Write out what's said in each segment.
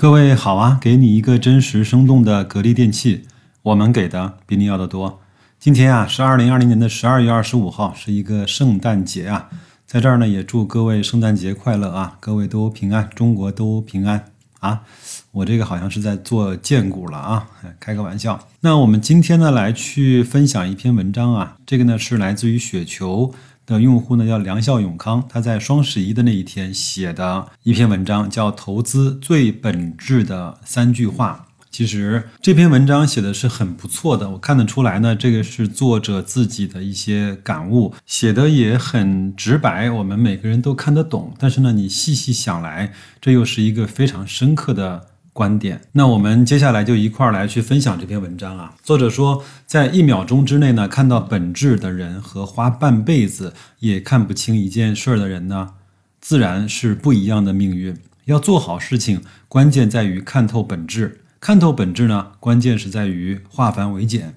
各位好啊，给你一个真实生动的格力电器，我们给的比你要的多。今天啊是二零二零年的十二月二十五号，是一个圣诞节啊，在这儿呢也祝各位圣诞节快乐啊，各位都平安，中国都平安啊。我这个好像是在做荐股了啊，开个玩笑。那我们今天呢来去分享一篇文章啊，这个呢是来自于雪球。的用户呢叫梁孝永康，他在双十一的那一天写的一篇文章，叫《投资最本质的三句话》。其实这篇文章写的是很不错的，我看得出来呢，这个是作者自己的一些感悟，写的也很直白，我们每个人都看得懂。但是呢，你细细想来，这又是一个非常深刻的。观点，那我们接下来就一块儿来去分享这篇文章啊。作者说，在一秒钟之内呢，看到本质的人和花半辈子也看不清一件事儿的人呢，自然是不一样的命运。要做好事情，关键在于看透本质。看透本质呢，关键是在于化繁为简。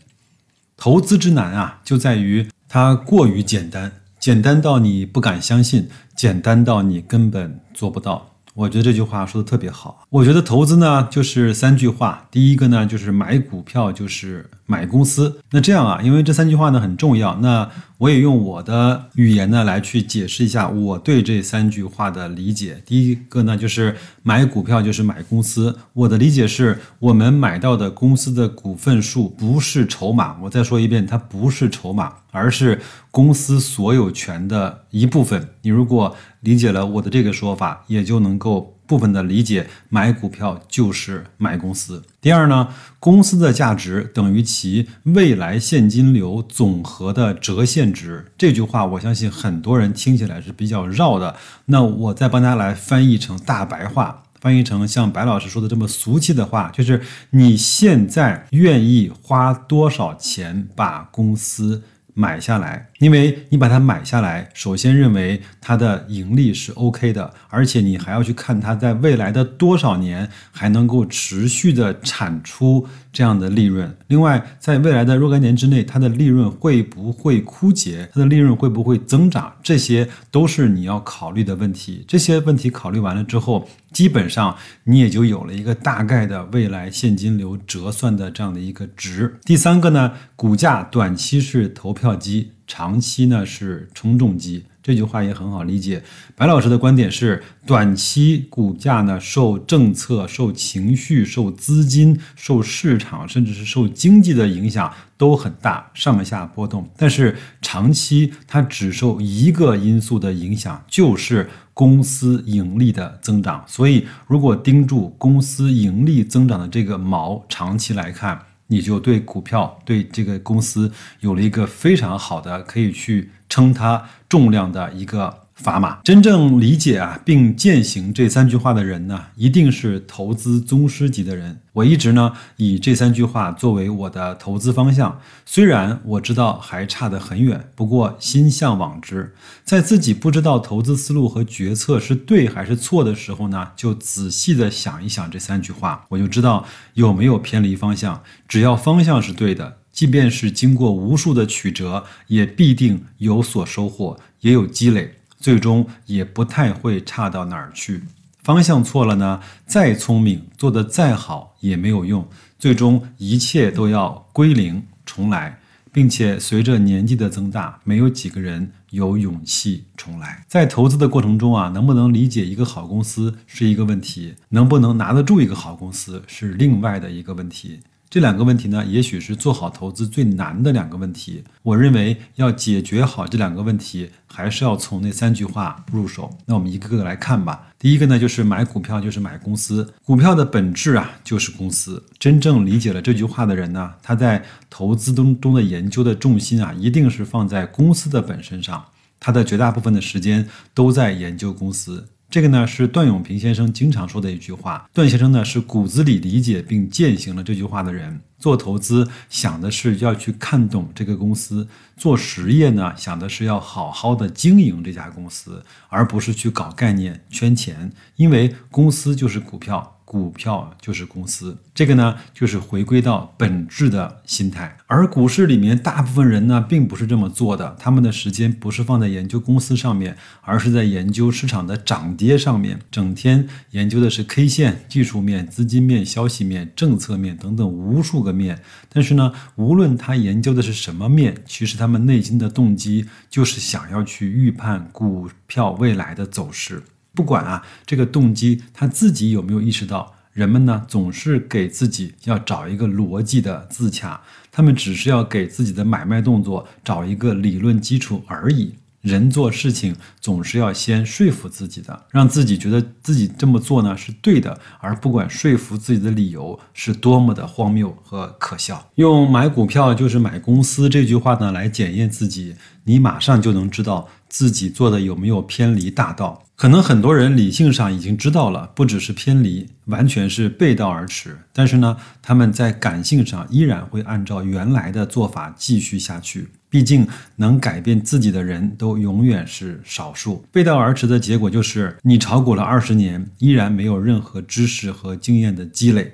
投资之难啊，就在于它过于简单，简单到你不敢相信，简单到你根本做不到。我觉得这句话说的特别好。我觉得投资呢，就是三句话。第一个呢，就是买股票就是买公司。那这样啊，因为这三句话呢很重要。那我也用我的语言呢来去解释一下我对这三句话的理解。第一个呢，就是买股票就是买公司。我的理解是，我们买到的公司的股份数不是筹码。我再说一遍，它不是筹码，而是公司所有权的一部分。你如果理解了我的这个说法，也就能够部分的理解，买股票就是买公司。第二呢，公司的价值等于其未来现金流总和的折现值。这句话我相信很多人听起来是比较绕的，那我再帮大家来翻译成大白话，翻译成像白老师说的这么俗气的话，就是你现在愿意花多少钱把公司？买下来，因为你把它买下来，首先认为它的盈利是 OK 的，而且你还要去看它在未来的多少年还能够持续的产出这样的利润。另外，在未来的若干年之内，它的利润会不会枯竭？它的利润会不会增长？这些都是你要考虑的问题。这些问题考虑完了之后，基本上你也就有了一个大概的未来现金流折算的这样的一个值。第三个呢，股价短期是投票。机长期呢是冲重机，这句话也很好理解。白老师的观点是，短期股价呢受政策、受情绪、受资金、受市场，甚至是受经济的影响都很大，上下波动。但是长期它只受一个因素的影响，就是公司盈利的增长。所以，如果盯住公司盈利增长的这个毛，长期来看。你就对股票、对这个公司有了一个非常好的可以去称它重量的一个。砝码真正理解啊，并践行这三句话的人呢，一定是投资宗师级的人。我一直呢以这三句话作为我的投资方向，虽然我知道还差得很远，不过心向往之。在自己不知道投资思路和决策是对还是错的时候呢，就仔细的想一想这三句话，我就知道有没有偏离方向。只要方向是对的，即便是经过无数的曲折，也必定有所收获，也有积累。最终也不太会差到哪儿去。方向错了呢，再聪明，做得再好也没有用。最终一切都要归零重来，并且随着年纪的增大，没有几个人有勇气重来。在投资的过程中啊，能不能理解一个好公司是一个问题，能不能拿得住一个好公司是另外的一个问题。这两个问题呢，也许是做好投资最难的两个问题。我认为要解决好这两个问题，还是要从那三句话入手。那我们一个个来看吧。第一个呢，就是买股票就是买公司，股票的本质啊就是公司。真正理解了这句话的人呢，他在投资中中的研究的重心啊，一定是放在公司的本身上，他的绝大部分的时间都在研究公司。这个呢是段永平先生经常说的一句话。段先生呢是骨子里理解并践行了这句话的人。做投资想的是要去看懂这个公司，做实业呢想的是要好好的经营这家公司，而不是去搞概念圈钱。因为公司就是股票。股票就是公司。这个呢，就是回归到本质的心态。而股市里面大部分人呢，并不是这么做的，他们的时间不是放在研究公司上面，而是在研究市场的涨跌上面，整天研究的是 K 线、技术面、资金面、消息面、政策面等等无数个面。但是呢，无论他研究的是什么面，其实他们内心的动机就是想要去预判股票未来的走势。不管啊，这个动机他自己有没有意识到。人们呢总是给自己要找一个逻辑的自洽，他们只是要给自己的买卖动作找一个理论基础而已。人做事情总是要先说服自己的，让自己觉得自己这么做呢是对的，而不管说服自己的理由是多么的荒谬和可笑。用“买股票就是买公司”这句话呢来检验自己，你马上就能知道自己做的有没有偏离大道。可能很多人理性上已经知道了，不只是偏离，完全是背道而驰。但是呢，他们在感性上依然会按照原来的做法继续下去。毕竟能改变自己的人都永远是少数。背道而驰的结果就是，你炒股了二十年，依然没有任何知识和经验的积累，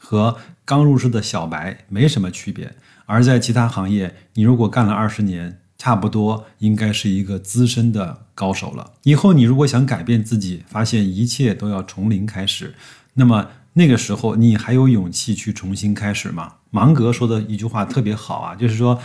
和刚入市的小白没什么区别。而在其他行业，你如果干了二十年，差不多应该是一个资深的高手了。以后你如果想改变自己，发现一切都要从零开始，那么那个时候你还有勇气去重新开始吗？芒格说的一句话特别好啊，就是说，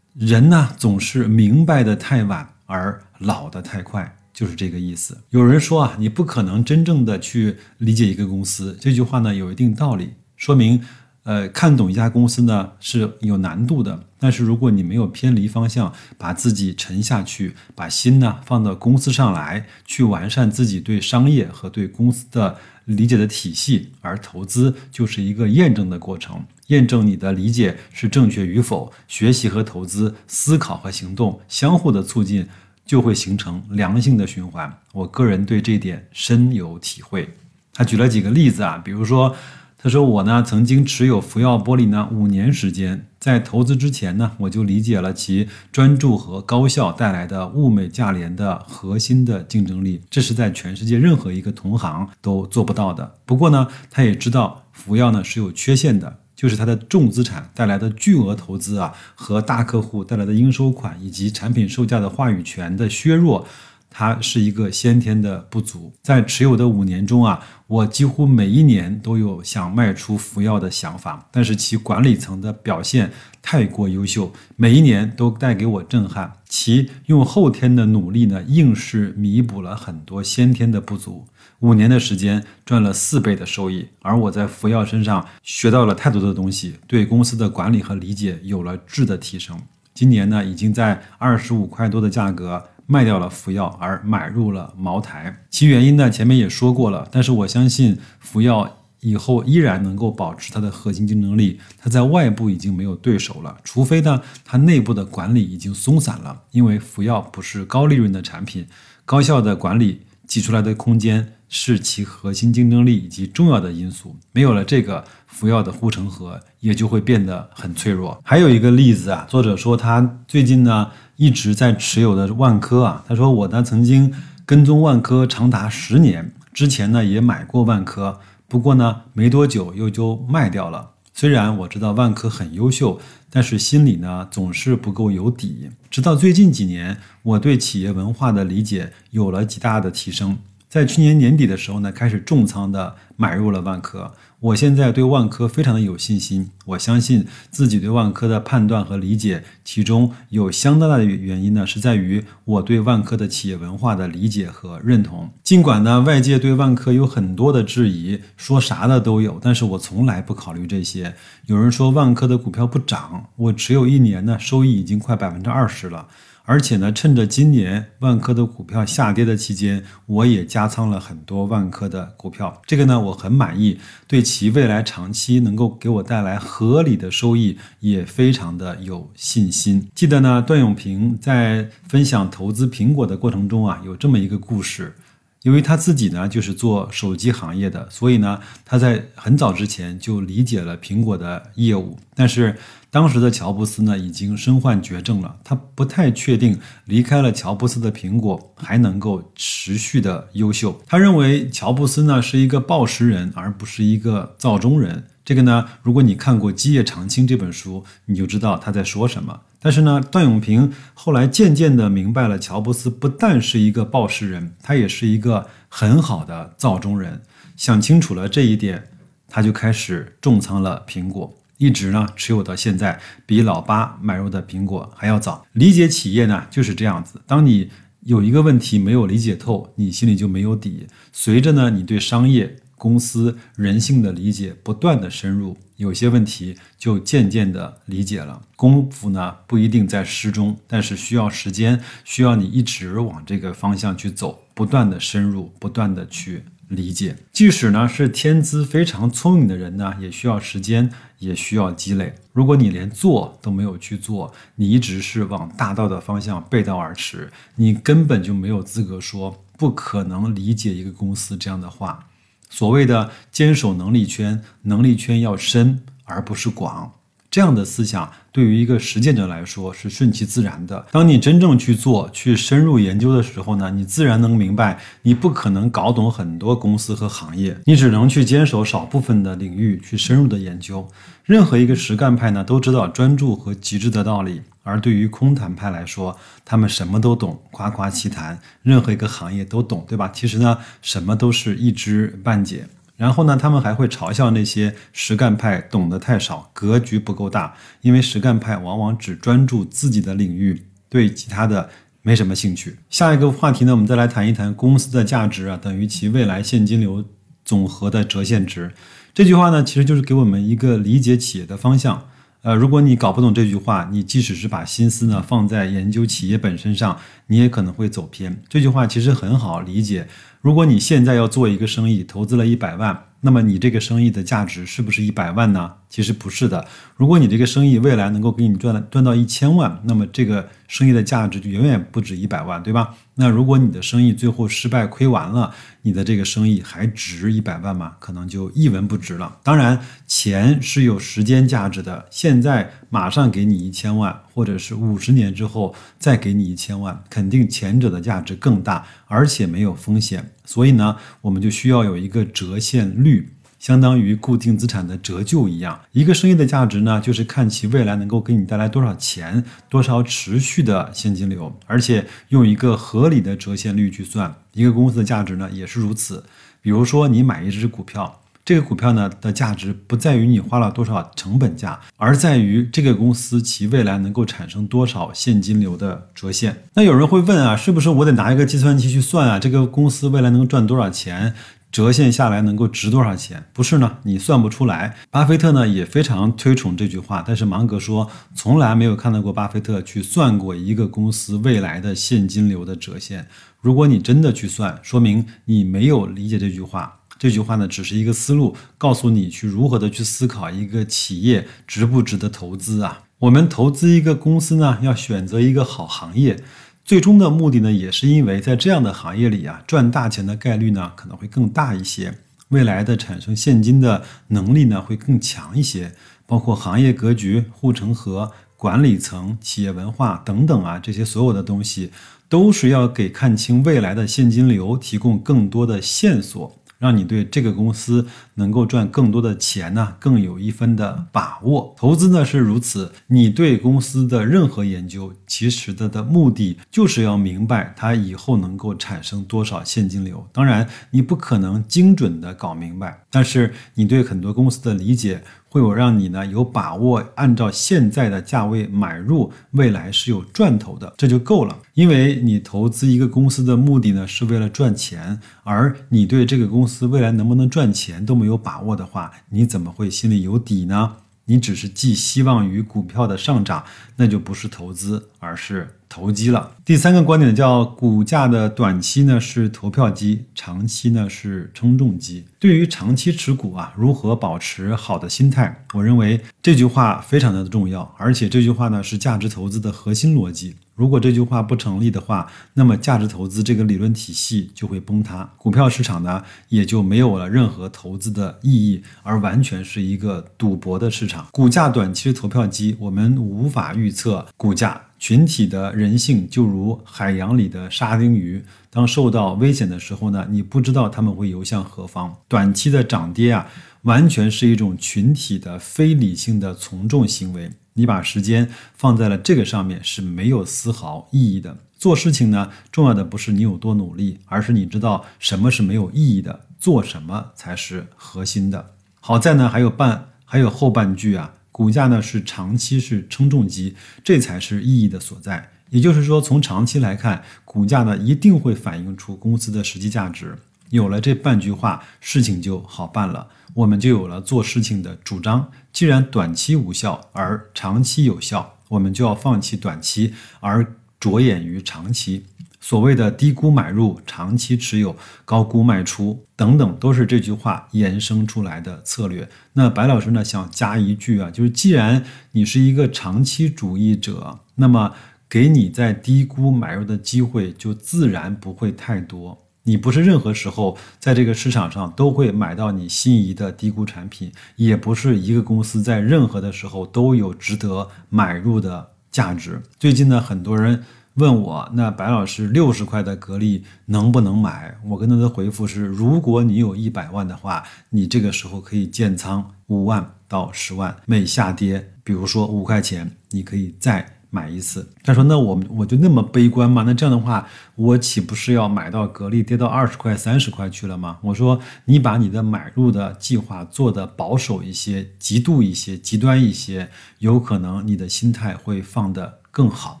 人呢总是明白的太晚，而老的太快，就是这个意思。有人说啊，你不可能真正的去理解一个公司，这句话呢有一定道理，说明。呃，看懂一家公司呢是有难度的，但是如果你没有偏离方向，把自己沉下去，把心呢放到公司上来，去完善自己对商业和对公司的理解的体系，而投资就是一个验证的过程，验证你的理解是正确与否。学习和投资，思考和行动相互的促进，就会形成良性的循环。我个人对这点深有体会。他举了几个例子啊，比如说。他说：“我呢，曾经持有福耀玻璃呢五年时间，在投资之前呢，我就理解了其专注和高效带来的物美价廉的核心的竞争力，这是在全世界任何一个同行都做不到的。不过呢，他也知道福耀呢是有缺陷的，就是它的重资产带来的巨额投资啊，和大客户带来的应收款以及产品售价的话语权的削弱。”它是一个先天的不足，在持有的五年中啊，我几乎每一年都有想卖出服药的想法，但是其管理层的表现太过优秀，每一年都带给我震撼。其用后天的努力呢，硬是弥补了很多先天的不足。五年的时间赚了四倍的收益，而我在服药身上学到了太多的东西，对公司的管理和理解有了质的提升。今年呢，已经在二十五块多的价格。卖掉了福耀，而买入了茅台。其原因呢，前面也说过了。但是我相信福耀以后依然能够保持它的核心竞争力。它在外部已经没有对手了，除非呢，它内部的管理已经松散了。因为福耀不是高利润的产品，高效的管理挤出来的空间是其核心竞争力以及重要的因素。没有了这个，福耀的护城河也就会变得很脆弱。还有一个例子啊，作者说他最近呢。一直在持有的万科啊，他说我呢曾经跟踪万科长达十年，之前呢也买过万科，不过呢没多久又就卖掉了。虽然我知道万科很优秀，但是心里呢总是不够有底。直到最近几年，我对企业文化的理解有了极大的提升。在去年年底的时候呢，开始重仓的买入了万科。我现在对万科非常的有信心，我相信自己对万科的判断和理解，其中有相当大的原因呢，是在于我对万科的企业文化的理解和认同。尽管呢，外界对万科有很多的质疑，说啥的都有，但是我从来不考虑这些。有人说万科的股票不涨，我持有一年呢，收益已经快百分之二十了。而且呢，趁着今年万科的股票下跌的期间，我也加仓了很多万科的股票。这个呢，我很满意，对其未来长期能够给我带来合理的收益也非常的有信心。记得呢，段永平在分享投资苹果的过程中啊，有这么一个故事。因为他自己呢就是做手机行业的，所以呢他在很早之前就理解了苹果的业务。但是当时的乔布斯呢已经身患绝症了，他不太确定离开了乔布斯的苹果还能够持续的优秀。他认为乔布斯呢是一个报时人，而不是一个造中人。这个呢，如果你看过《基业长青》这本书，你就知道他在说什么。但是呢，段永平后来渐渐地明白了，乔布斯不但是一个报时人，他也是一个很好的造中人。想清楚了这一点，他就开始重仓了苹果，一直呢持有到现在，比老八买入的苹果还要早。理解企业呢就是这样子，当你有一个问题没有理解透，你心里就没有底。随着呢，你对商业。公司人性的理解不断的深入，有些问题就渐渐的理解了。功夫呢不一定在诗中，但是需要时间，需要你一直往这个方向去走，不断的深入，不断的去理解。即使呢是天资非常聪明的人呢，也需要时间，也需要积累。如果你连做都没有去做，你一直是往大道的方向背道而驰，你根本就没有资格说不可能理解一个公司这样的话。所谓的坚守能力圈，能力圈要深而不是广，这样的思想对于一个实践者来说是顺其自然的。当你真正去做、去深入研究的时候呢，你自然能明白，你不可能搞懂很多公司和行业，你只能去坚守少部分的领域去深入的研究。任何一个实干派呢，都知道专注和极致的道理。而对于空谈派来说，他们什么都懂，夸夸其谈，任何一个行业都懂，对吧？其实呢，什么都是一知半解。然后呢，他们还会嘲笑那些实干派懂得太少，格局不够大，因为实干派往往只专注自己的领域，对其他的没什么兴趣。下一个话题呢，我们再来谈一谈公司的价值啊，等于其未来现金流总和的折现值。这句话呢，其实就是给我们一个理解企业的方向。呃，如果你搞不懂这句话，你即使是把心思呢放在研究企业本身上，你也可能会走偏。这句话其实很好理解。如果你现在要做一个生意，投资了一百万。那么你这个生意的价值是不是一百万呢？其实不是的。如果你这个生意未来能够给你赚赚到一千万，那么这个生意的价值就远远不止一百万，对吧？那如果你的生意最后失败亏完了，你的这个生意还值一百万吗？可能就一文不值了。当然，钱是有时间价值的。现在马上给你一千万，或者是五十年之后再给你一千万，肯定前者的价值更大，而且没有风险。所以呢，我们就需要有一个折现率，相当于固定资产的折旧一样。一个生意的价值呢，就是看其未来能够给你带来多少钱，多少持续的现金流，而且用一个合理的折现率去算。一个公司的价值呢，也是如此。比如说，你买一只股票。这个股票呢的价值不在于你花了多少成本价，而在于这个公司其未来能够产生多少现金流的折现。那有人会问啊，是不是我得拿一个计算器去算啊？这个公司未来能赚多少钱，折现下来能够值多少钱？不是呢，你算不出来。巴菲特呢也非常推崇这句话，但是芒格说从来没有看到过巴菲特去算过一个公司未来的现金流的折现。如果你真的去算，说明你没有理解这句话。这句话呢，只是一个思路，告诉你去如何的去思考一个企业值不值得投资啊。我们投资一个公司呢，要选择一个好行业，最终的目的呢，也是因为在这样的行业里啊，赚大钱的概率呢可能会更大一些，未来的产生现金的能力呢会更强一些，包括行业格局、护城河、管理层、企业文化等等啊，这些所有的东西都是要给看清未来的现金流提供更多的线索。让你对这个公司能够赚更多的钱呢，更有一分的把握。投资呢是如此，你对公司的任何研究，其实它的目的就是要明白它以后能够产生多少现金流。当然，你不可能精准的搞明白，但是你对很多公司的理解。会有让你呢有把握按照现在的价位买入，未来是有赚头的，这就够了。因为你投资一个公司的目的呢是为了赚钱，而你对这个公司未来能不能赚钱都没有把握的话，你怎么会心里有底呢？你只是寄希望于股票的上涨，那就不是投资，而是投机了。第三个观点叫股价的短期呢是投票机，长期呢是称重机。对于长期持股啊，如何保持好的心态？我认为这句话非常的重要，而且这句话呢是价值投资的核心逻辑。如果这句话不成立的话，那么价值投资这个理论体系就会崩塌，股票市场呢也就没有了任何投资的意义，而完全是一个赌博的市场。股价短期投票机，我们无法预测股价。群体的人性就如海洋里的沙丁鱼，当受到危险的时候呢，你不知道他们会游向何方。短期的涨跌啊，完全是一种群体的非理性的从众行为。你把时间放在了这个上面是没有丝毫意义的。做事情呢，重要的不是你有多努力，而是你知道什么是没有意义的，做什么才是核心的。好在呢，还有半还有后半句啊。股价呢是长期是称重机，这才是意义的所在。也就是说，从长期来看，股价呢一定会反映出公司的实际价值。有了这半句话，事情就好办了，我们就有了做事情的主张。既然短期无效，而长期有效，我们就要放弃短期，而着眼于长期。所谓的低估买入、长期持有、高估卖出等等，都是这句话衍生出来的策略。那白老师呢，想加一句啊，就是既然你是一个长期主义者，那么给你在低估买入的机会就自然不会太多。你不是任何时候在这个市场上都会买到你心仪的低估产品，也不是一个公司在任何的时候都有值得买入的价值。最近呢，很多人。问我那白老师六十块的格力能不能买？我跟他的回复是：如果你有一百万的话，你这个时候可以建仓五万到十万，每下跌，比如说五块钱，你可以再买一次。他说：那我我就那么悲观吗？那这样的话，我岂不是要买到格力跌到二十块、三十块去了吗？我说你把你的买入的计划做的保守一些、极度一些、极端一些，有可能你的心态会放的。更好。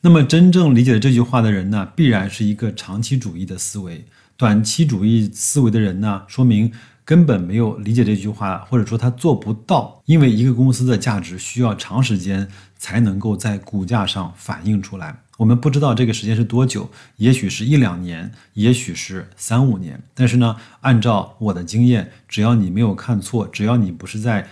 那么，真正理解这句话的人呢，必然是一个长期主义的思维。短期主义思维的人呢，说明根本没有理解这句话，或者说他做不到。因为一个公司的价值需要长时间才能够在股价上反映出来。我们不知道这个时间是多久，也许是一两年，也许是三五年。但是呢，按照我的经验，只要你没有看错，只要你不是在。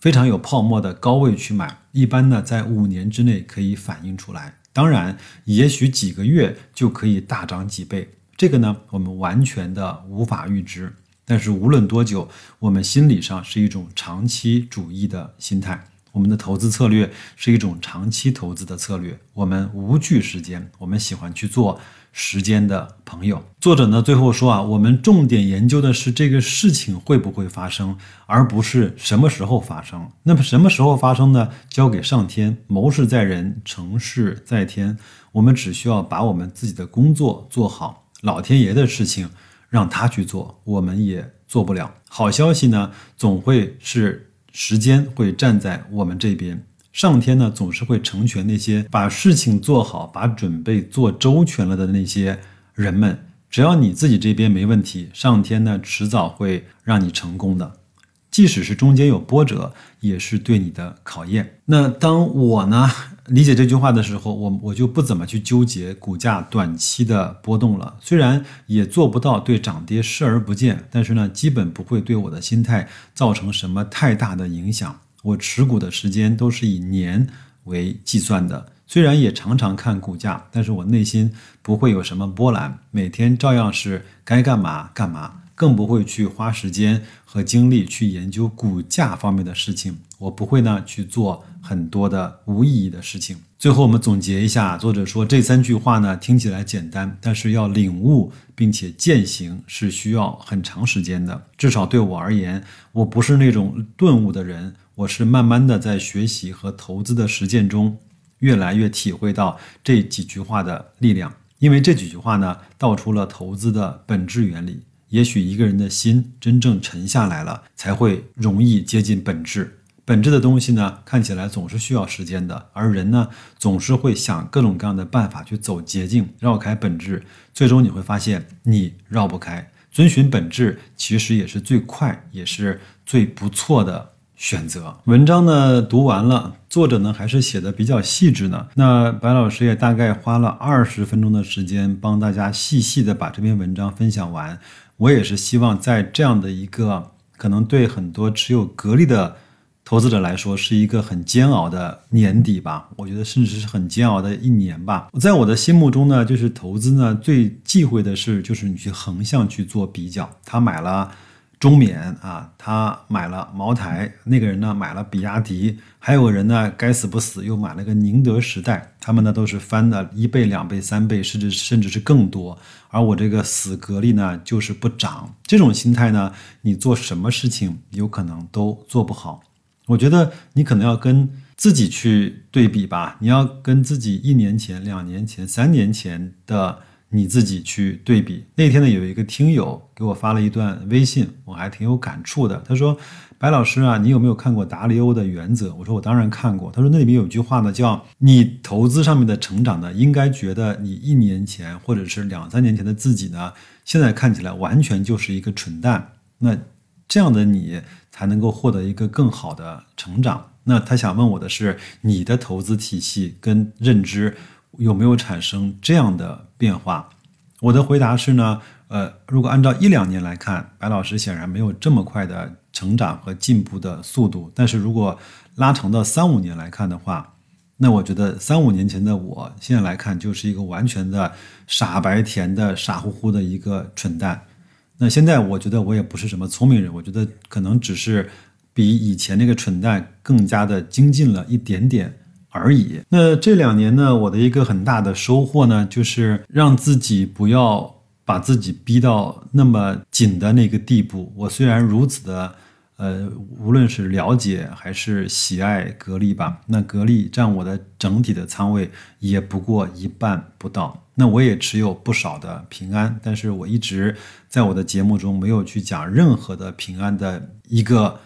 非常有泡沫的高位去买，一般呢在五年之内可以反映出来。当然，也许几个月就可以大涨几倍，这个呢我们完全的无法预知。但是无论多久，我们心理上是一种长期主义的心态。我们的投资策略是一种长期投资的策略，我们无惧时间，我们喜欢去做时间的朋友。作者呢最后说啊，我们重点研究的是这个事情会不会发生，而不是什么时候发生。那么什么时候发生呢？交给上天，谋事在人，成事在天。我们只需要把我们自己的工作做好，老天爷的事情让他去做，我们也做不了。好消息呢，总会是。时间会站在我们这边，上天呢总是会成全那些把事情做好、把准备做周全了的那些人们。只要你自己这边没问题，上天呢迟早会让你成功的。即使是中间有波折，也是对你的考验。那当我呢理解这句话的时候，我我就不怎么去纠结股价短期的波动了。虽然也做不到对涨跌视而不见，但是呢，基本不会对我的心态造成什么太大的影响。我持股的时间都是以年为计算的，虽然也常常看股价，但是我内心不会有什么波澜，每天照样是该干嘛干嘛。更不会去花时间和精力去研究股价方面的事情。我不会呢去做很多的无意义的事情。最后我们总结一下，作者说这三句话呢听起来简单，但是要领悟并且践行是需要很长时间的。至少对我而言，我不是那种顿悟的人，我是慢慢的在学习和投资的实践中，越来越体会到这几句话的力量。因为这几句话呢道出了投资的本质原理。也许一个人的心真正沉下来了，才会容易接近本质。本质的东西呢，看起来总是需要时间的，而人呢，总是会想各种各样的办法去走捷径，绕开本质。最终你会发现，你绕不开。遵循本质，其实也是最快，也是最不错的选择。文章呢读完了，作者呢还是写的比较细致呢。那白老师也大概花了二十分钟的时间，帮大家细细的把这篇文章分享完。我也是希望在这样的一个可能对很多持有格力的投资者来说是一个很煎熬的年底吧，我觉得甚至是很煎熬的一年吧。在我的心目中呢，就是投资呢最忌讳的是，就是你去横向去做比较。他买了中缅啊，他买了茅台，那个人呢买了比亚迪，还有个人呢该死不死又买了个宁德时代，他们呢都是翻的一倍、两倍、三倍，甚至甚至是更多。而我这个死格力呢就是不涨，这种心态呢，你做什么事情有可能都做不好。我觉得你可能要跟自己去对比吧，你要跟自己一年前、两年前、三年前的你自己去对比。那天呢，有一个听友给我发了一段微信，我还挺有感触的。他说：“白老师啊，你有没有看过达里欧的原则？”我说：“我当然看过。”他说：“那里面有句话呢，叫你投资上面的成长呢，应该觉得你一年前或者是两三年前的自己呢，现在看起来完全就是一个蠢蛋。那这样的你。”才能够获得一个更好的成长。那他想问我的是，你的投资体系跟认知有没有产生这样的变化？我的回答是呢，呃，如果按照一两年来看，白老师显然没有这么快的成长和进步的速度。但是如果拉长到三五年来看的话，那我觉得三五年前的我现在来看就是一个完全的傻白甜的傻乎乎的一个蠢蛋。那现在我觉得我也不是什么聪明人，我觉得可能只是比以前那个蠢蛋更加的精进了一点点而已。那这两年呢，我的一个很大的收获呢，就是让自己不要把自己逼到那么紧的那个地步。我虽然如此的。呃，无论是了解还是喜爱格力吧，那格力占我的整体的仓位也不过一半不到。那我也持有不少的平安，但是我一直在我的节目中没有去讲任何的平安的一个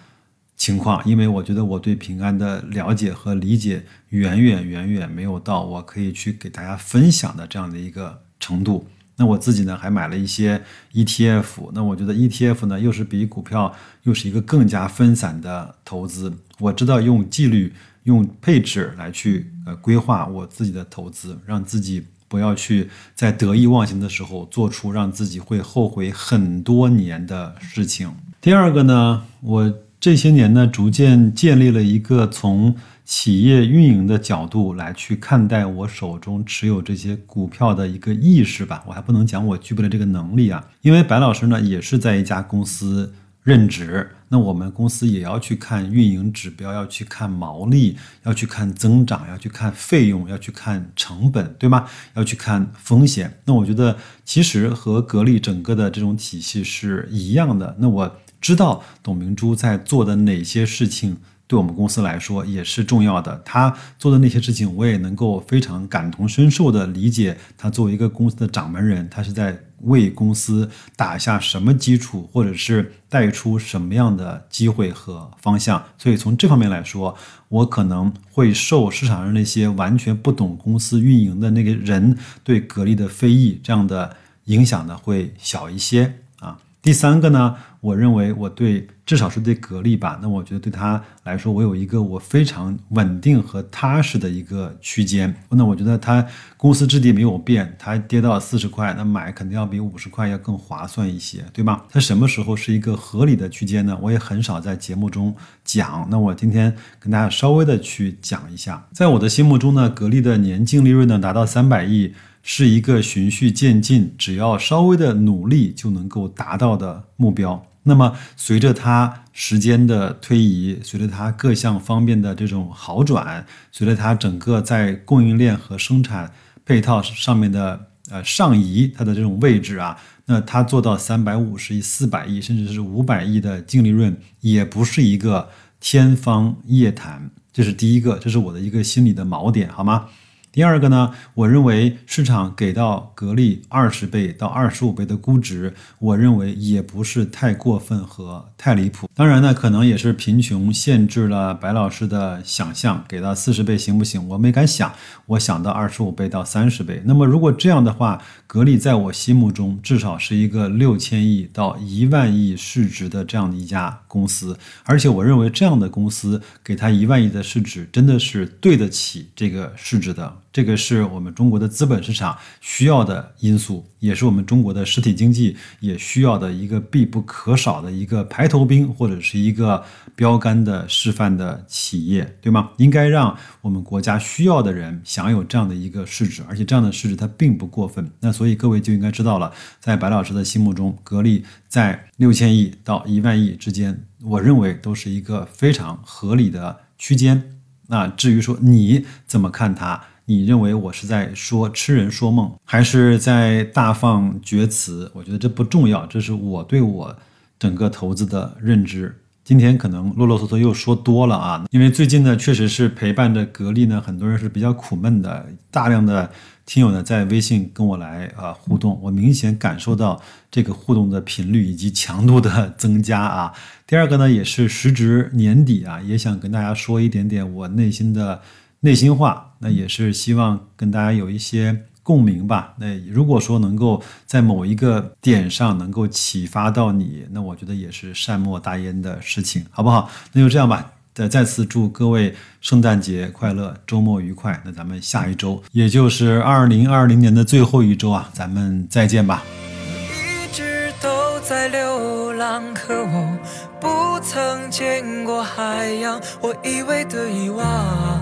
情况，因为我觉得我对平安的了解和理解远远远远没有到我可以去给大家分享的这样的一个程度。那我自己呢，还买了一些 ETF。那我觉得 ETF 呢，又是比股票又是一个更加分散的投资。我知道用纪律、用配置来去呃规划我自己的投资，让自己不要去在得意忘形的时候做出让自己会后悔很多年的事情。第二个呢，我这些年呢，逐渐建立了一个从。企业运营的角度来去看待我手中持有这些股票的一个意识吧，我还不能讲我具备了这个能力啊，因为白老师呢也是在一家公司任职，那我们公司也要去看运营指标，要去看毛利，要去看增长，要去看费用，要去看成本，对吗？要去看风险。那我觉得其实和格力整个的这种体系是一样的。那我知道董明珠在做的哪些事情。对我们公司来说也是重要的。他做的那些事情，我也能够非常感同身受的理解。他作为一个公司的掌门人，他是在为公司打下什么基础，或者是带出什么样的机会和方向。所以从这方面来说，我可能会受市场上那些完全不懂公司运营的那个人对格力的非议这样的影响呢，会小一些啊。第三个呢，我认为我对。至少是对格力吧，那我觉得对他来说，我有一个我非常稳定和踏实的一个区间。那我觉得他公司质地没有变，它跌到四十块，那买肯定要比五十块要更划算一些，对吧？它什么时候是一个合理的区间呢？我也很少在节目中讲。那我今天跟大家稍微的去讲一下，在我的心目中呢，格力的年净利润呢达到三百亿，是一个循序渐进，只要稍微的努力就能够达到的目标。那么，随着它时间的推移，随着它各项方面的这种好转，随着它整个在供应链和生产配套上面的呃上移，它的这种位置啊，那它做到三百五十亿、四百亿，甚至是五百亿的净利润，也不是一个天方夜谭。这是第一个，这是我的一个心理的锚点，好吗？第二个呢，我认为市场给到格力二十倍到二十五倍的估值，我认为也不是太过分和太离谱。当然呢，可能也是贫穷限制了白老师的想象，给到四十倍行不行？我没敢想，我想到二十五倍到三十倍。那么如果这样的话，格力在我心目中至少是一个六千亿到一万亿市值的这样的一家公司，而且我认为这样的公司给它一万亿的市值，真的是对得起这个市值的。这个是我们中国的资本市场需要的因素，也是我们中国的实体经济也需要的一个必不可少的一个排头兵或者是一个标杆的示范的企业，对吗？应该让我们国家需要的人享有这样的一个市值，而且这样的市值它并不过分。那所以各位就应该知道了，在白老师的心目中，格力在六千亿到一万亿之间，我认为都是一个非常合理的区间。那至于说你怎么看它？你认为我是在说痴人说梦，还是在大放厥词？我觉得这不重要，这是我对我整个投资的认知。今天可能啰啰嗦嗦又说多了啊，因为最近呢，确实是陪伴着格力呢，很多人是比较苦闷的，大量的听友呢在微信跟我来啊互动，我明显感受到这个互动的频率以及强度的增加啊。第二个呢，也是时值年底啊，也想跟大家说一点点我内心的。内心话，那也是希望跟大家有一些共鸣吧。那如果说能够在某一个点上能够启发到你，那我觉得也是善莫大焉的事情，好不好？那就这样吧。再再次祝各位圣诞节快乐，周末愉快。那咱们下一周，也就是二零二零年的最后一周啊，咱们再见吧。一直都在流浪，可我不曾见过海洋，我以为的遗忘。